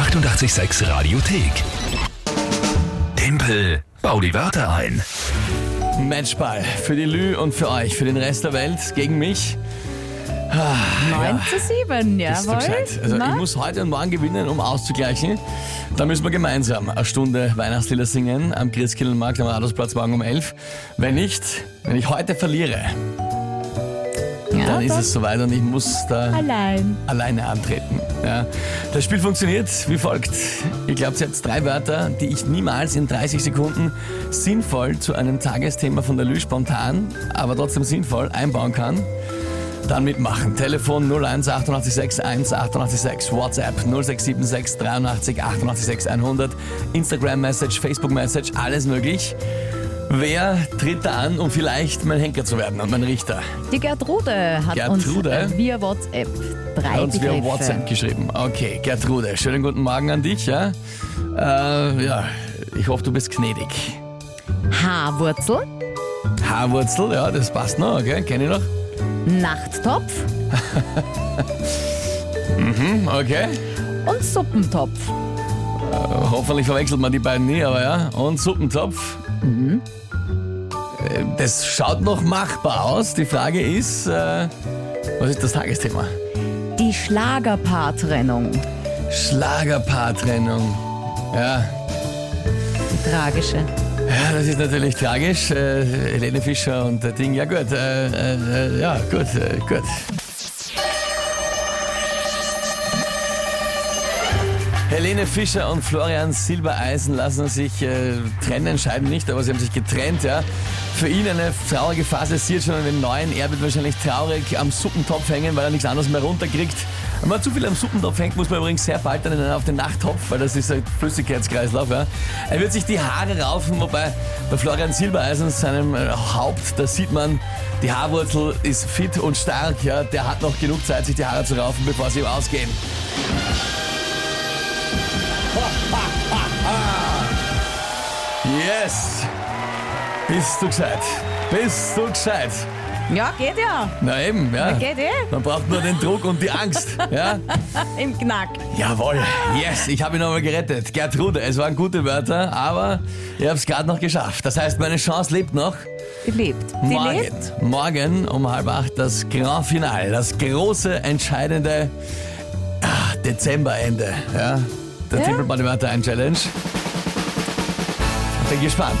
886 Radiothek. Tempel, bau die Wörter ein. Matchball für die Lü und für euch, für den Rest der Welt, gegen mich. 9 zu 7, Bist du jawohl. Also Na? ich muss heute und morgen gewinnen, um auszugleichen. Da müssen wir gemeinsam eine Stunde Weihnachtslieder singen am Christkindlmarkt am Rathausplatz morgen um 11. Wenn nicht, wenn ich heute verliere, ja, dann ist es soweit und ich muss da allein. alleine antreten. Ja. Das Spiel funktioniert wie folgt. Ihr glaubt jetzt drei Wörter, die ich niemals in 30 Sekunden sinnvoll zu einem Tagesthema von der Lü spontan, aber trotzdem sinnvoll einbauen kann. Dann mitmachen. Telefon 01 886 1 886, WhatsApp 0676 83 88 100, Instagram Message, Facebook Message, alles möglich. Wer tritt da an, um vielleicht mein Henker zu werden und mein Richter? Die Gertrude hat Gertrude? uns äh, via WhatsApp drei Hat uns via Begriffe. WhatsApp geschrieben. Okay, Gertrude, schönen guten Morgen an dich. Ja, äh, ja ich hoffe, du bist gnädig. Haarwurzel, Haarwurzel, ja, das passt noch, okay, kenne ich noch. Nachttopf Hm, okay. und Suppentopf. Äh, hoffentlich verwechselt man die beiden nie, aber ja. Und Suppentopf. Äh, Das schaut noch machbar aus. Die Frage ist, äh, was ist das Tagesthema? Die Schlagerpaartrennung. Schlagerpaartrennung. Ja, Die tragische. Ja, das ist natürlich tragisch. Äh, Helene Fischer und der Ding. Ja gut, äh, äh, ja gut, äh, gut. Helene Fischer und Florian Silbereisen lassen sich äh, trennen, scheiden nicht, aber sie haben sich getrennt, ja. Für ihn eine traurige Phase, sie hat schon einen neuen, er wird wahrscheinlich traurig am Suppentopf hängen, weil er nichts anderes mehr runterkriegt. Wenn man zu viel am Suppentopf hängt, muss man übrigens sehr bald dann auf den Nachttopf, weil das ist ein Flüssigkeitskreislauf, ja. Er wird sich die Haare raufen, wobei bei Florian Silbereisen, seinem äh, Haupt, da sieht man, die Haarwurzel ist fit und stark, ja. Der hat noch genug Zeit, sich die Haare zu raufen, bevor sie ihm ausgehen. Yes! Bist du gescheit? Bist du gescheit? Ja, geht ja. Na eben, ja. Geht eh. Man braucht nur den Druck und die Angst. Ja? Im Knack. Jawohl. Yes, ich habe ihn nochmal gerettet. Gertrude, es waren gute Wörter, aber ich habe es gerade noch geschafft. Das heißt, meine Chance lebt noch. Die lebt. Die Morgen, lebt. morgen um halb acht das Grand Finale, das große, entscheidende ah, Dezemberende. Ja? Der Ja. Triple Body Wörter ein Challenge. Bin gespannt.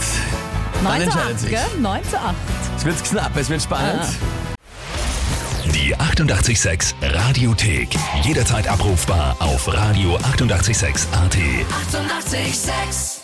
Dann 9 zu entscheidet 8, sich. gell? 9 zu 8. Es wird knapp, es wird spannend. Ah. Die 886 Radiothek. Jederzeit abrufbar auf radio886.at. 886! 886